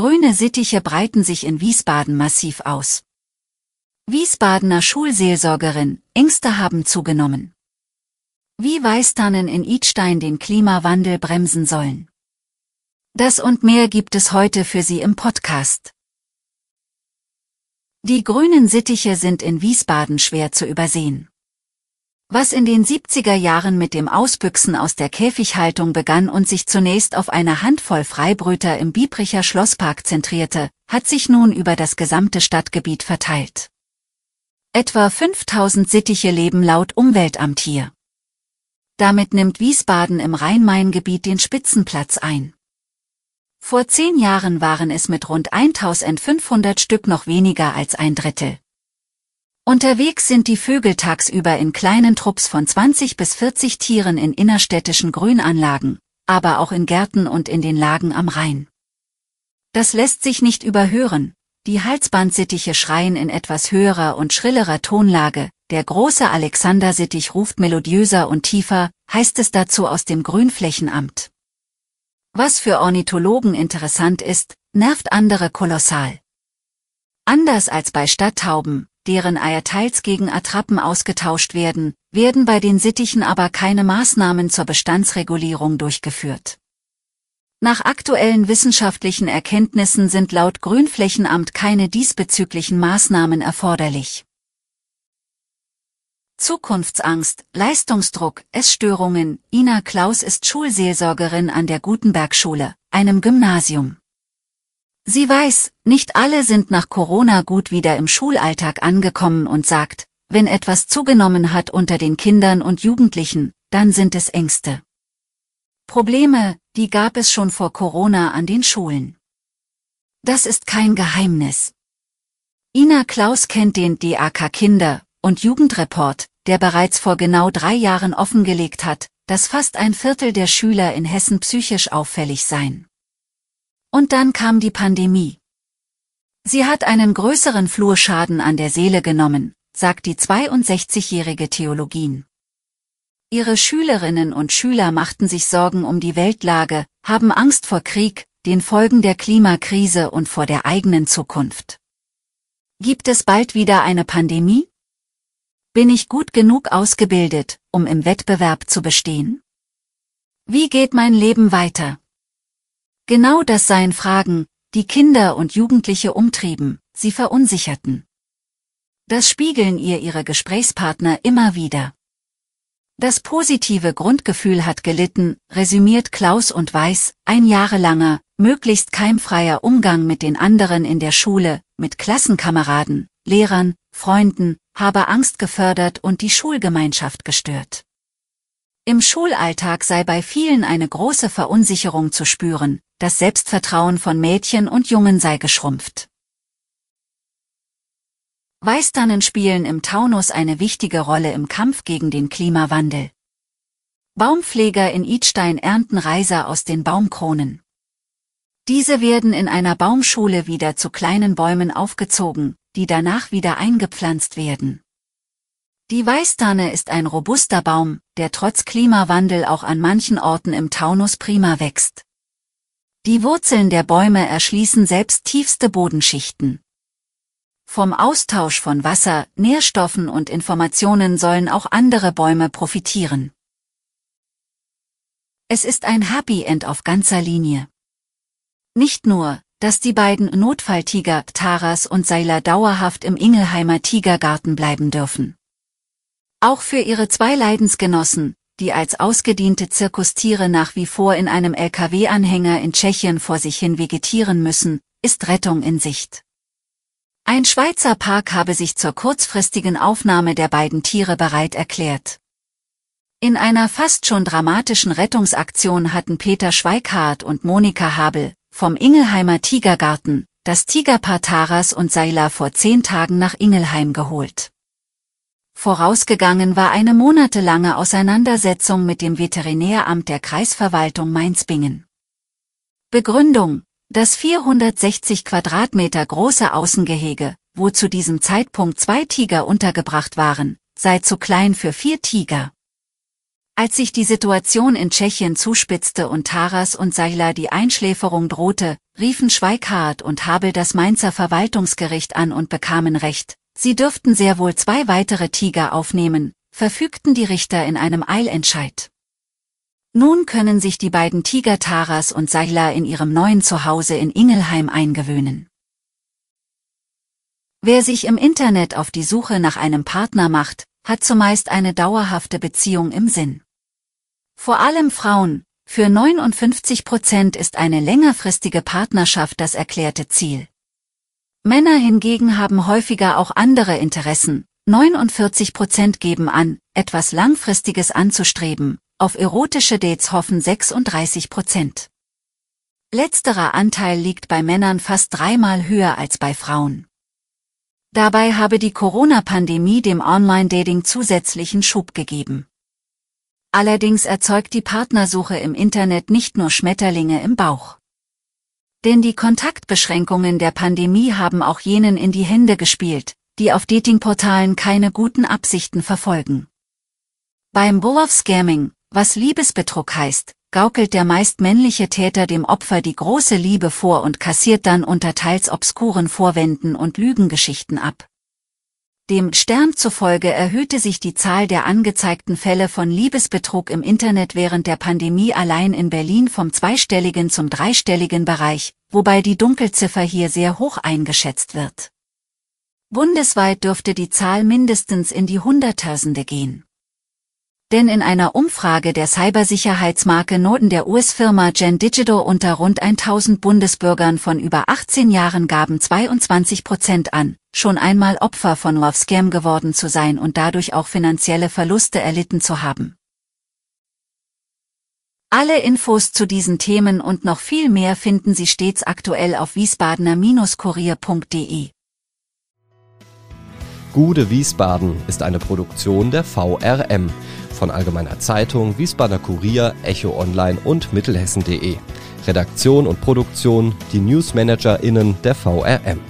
Grüne Sittiche breiten sich in Wiesbaden massiv aus. Wiesbadener Schulseelsorgerin, Ängste haben zugenommen. Wie Weißtannen in Idstein den Klimawandel bremsen sollen. Das und mehr gibt es heute für Sie im Podcast. Die grünen Sittiche sind in Wiesbaden schwer zu übersehen. Was in den 70er Jahren mit dem Ausbüchsen aus der Käfighaltung begann und sich zunächst auf eine Handvoll Freibrüter im Biebricher Schlosspark zentrierte, hat sich nun über das gesamte Stadtgebiet verteilt. Etwa 5000 Sittiche leben laut Umweltamt hier. Damit nimmt Wiesbaden im Rhein-Main-Gebiet den Spitzenplatz ein. Vor zehn Jahren waren es mit rund 1500 Stück noch weniger als ein Drittel. Unterwegs sind die Vögel tagsüber in kleinen Trupps von 20 bis 40 Tieren in innerstädtischen Grünanlagen, aber auch in Gärten und in den Lagen am Rhein. Das lässt sich nicht überhören. Die Halsbandsittiche schreien in etwas höherer und schrillerer Tonlage, der große Alexandersittich ruft melodiöser und tiefer, heißt es dazu aus dem Grünflächenamt. Was für Ornithologen interessant ist, nervt andere kolossal. Anders als bei Stadttauben, deren Eier teils gegen Attrappen ausgetauscht werden, werden bei den Sittichen aber keine Maßnahmen zur Bestandsregulierung durchgeführt. Nach aktuellen wissenschaftlichen Erkenntnissen sind laut Grünflächenamt keine diesbezüglichen Maßnahmen erforderlich. Zukunftsangst, Leistungsdruck, Essstörungen, Ina Klaus ist Schulseelsorgerin an der Gutenberg-Schule, einem Gymnasium. Sie weiß, nicht alle sind nach Corona gut wieder im Schulalltag angekommen und sagt, wenn etwas zugenommen hat unter den Kindern und Jugendlichen, dann sind es Ängste. Probleme, die gab es schon vor Corona an den Schulen. Das ist kein Geheimnis. Ina Klaus kennt den DAK Kinder- und Jugendreport, der bereits vor genau drei Jahren offengelegt hat, dass fast ein Viertel der Schüler in Hessen psychisch auffällig seien. Und dann kam die Pandemie. Sie hat einen größeren Flurschaden an der Seele genommen, sagt die 62-jährige Theologin. Ihre Schülerinnen und Schüler machten sich Sorgen um die Weltlage, haben Angst vor Krieg, den Folgen der Klimakrise und vor der eigenen Zukunft. Gibt es bald wieder eine Pandemie? Bin ich gut genug ausgebildet, um im Wettbewerb zu bestehen? Wie geht mein Leben weiter? Genau das seien Fragen, die Kinder und Jugendliche umtrieben, sie verunsicherten. Das spiegeln ihr ihre Gesprächspartner immer wieder. Das positive Grundgefühl hat gelitten, resümiert Klaus und Weiß, ein jahrelanger, möglichst keimfreier Umgang mit den anderen in der Schule, mit Klassenkameraden, Lehrern, Freunden, habe Angst gefördert und die Schulgemeinschaft gestört. Im Schulalltag sei bei vielen eine große Verunsicherung zu spüren, das Selbstvertrauen von Mädchen und Jungen sei geschrumpft. Weißtannen spielen im Taunus eine wichtige Rolle im Kampf gegen den Klimawandel. Baumpfleger in Idstein ernten Reiser aus den Baumkronen. Diese werden in einer Baumschule wieder zu kleinen Bäumen aufgezogen, die danach wieder eingepflanzt werden. Die Weißtanne ist ein robuster Baum, der trotz Klimawandel auch an manchen Orten im Taunus prima wächst. Die Wurzeln der Bäume erschließen selbst tiefste Bodenschichten. Vom Austausch von Wasser, Nährstoffen und Informationen sollen auch andere Bäume profitieren. Es ist ein Happy End auf ganzer Linie. Nicht nur, dass die beiden Notfalltiger Taras und Seiler dauerhaft im Ingelheimer Tigergarten bleiben dürfen. Auch für ihre zwei Leidensgenossen, die als ausgediente Zirkustiere nach wie vor in einem Lkw-Anhänger in Tschechien vor sich hin vegetieren müssen, ist Rettung in Sicht. Ein Schweizer Park habe sich zur kurzfristigen Aufnahme der beiden Tiere bereit erklärt. In einer fast schon dramatischen Rettungsaktion hatten Peter Schweikhardt und Monika Habel, vom Ingelheimer Tigergarten, das Tigerpaar Taras und Seiler vor zehn Tagen nach Ingelheim geholt. Vorausgegangen war eine monatelange Auseinandersetzung mit dem Veterinäramt der Kreisverwaltung Mainz-Bingen. Begründung, das 460 Quadratmeter große Außengehege, wo zu diesem Zeitpunkt zwei Tiger untergebracht waren, sei zu klein für vier Tiger. Als sich die Situation in Tschechien zuspitzte und Taras und Seiler die Einschläferung drohte, riefen Schweikart und Habel das Mainzer Verwaltungsgericht an und bekamen Recht, Sie dürften sehr wohl zwei weitere Tiger aufnehmen, verfügten die Richter in einem Eilentscheid. Nun können sich die beiden Tiger Taras und Seiler in ihrem neuen Zuhause in Ingelheim eingewöhnen. Wer sich im Internet auf die Suche nach einem Partner macht, hat zumeist eine dauerhafte Beziehung im Sinn. Vor allem Frauen, für 59 Prozent ist eine längerfristige Partnerschaft das erklärte Ziel. Männer hingegen haben häufiger auch andere Interessen. 49 Prozent geben an, etwas Langfristiges anzustreben, auf erotische Dates hoffen 36 Prozent. Letzterer Anteil liegt bei Männern fast dreimal höher als bei Frauen. Dabei habe die Corona-Pandemie dem Online-Dating zusätzlichen Schub gegeben. Allerdings erzeugt die Partnersuche im Internet nicht nur Schmetterlinge im Bauch. Denn die Kontaktbeschränkungen der Pandemie haben auch jenen in die Hände gespielt, die auf Datingportalen keine guten Absichten verfolgen. Beim Bull-of-Scamming, was Liebesbetrug heißt, gaukelt der meist männliche Täter dem Opfer die große Liebe vor und kassiert dann unter teils obskuren Vorwänden und Lügengeschichten ab. Dem Stern zufolge erhöhte sich die Zahl der angezeigten Fälle von Liebesbetrug im Internet während der Pandemie allein in Berlin vom zweistelligen zum dreistelligen Bereich, wobei die Dunkelziffer hier sehr hoch eingeschätzt wird. Bundesweit dürfte die Zahl mindestens in die Hunderttausende gehen. Denn in einer Umfrage der Cybersicherheitsmarke Noten der US-Firma Gen Digital unter rund 1000 Bundesbürgern von über 18 Jahren gaben 22 Prozent an, schon einmal Opfer von Love Scam geworden zu sein und dadurch auch finanzielle Verluste erlitten zu haben. Alle Infos zu diesen Themen und noch viel mehr finden Sie stets aktuell auf wiesbadener-kurier.de. Gude Wiesbaden ist eine Produktion der VRM von Allgemeiner Zeitung, Wiesbadener Kurier, Echo Online und Mittelhessen.de. Redaktion und Produktion die NewsmanagerInnen der VRM.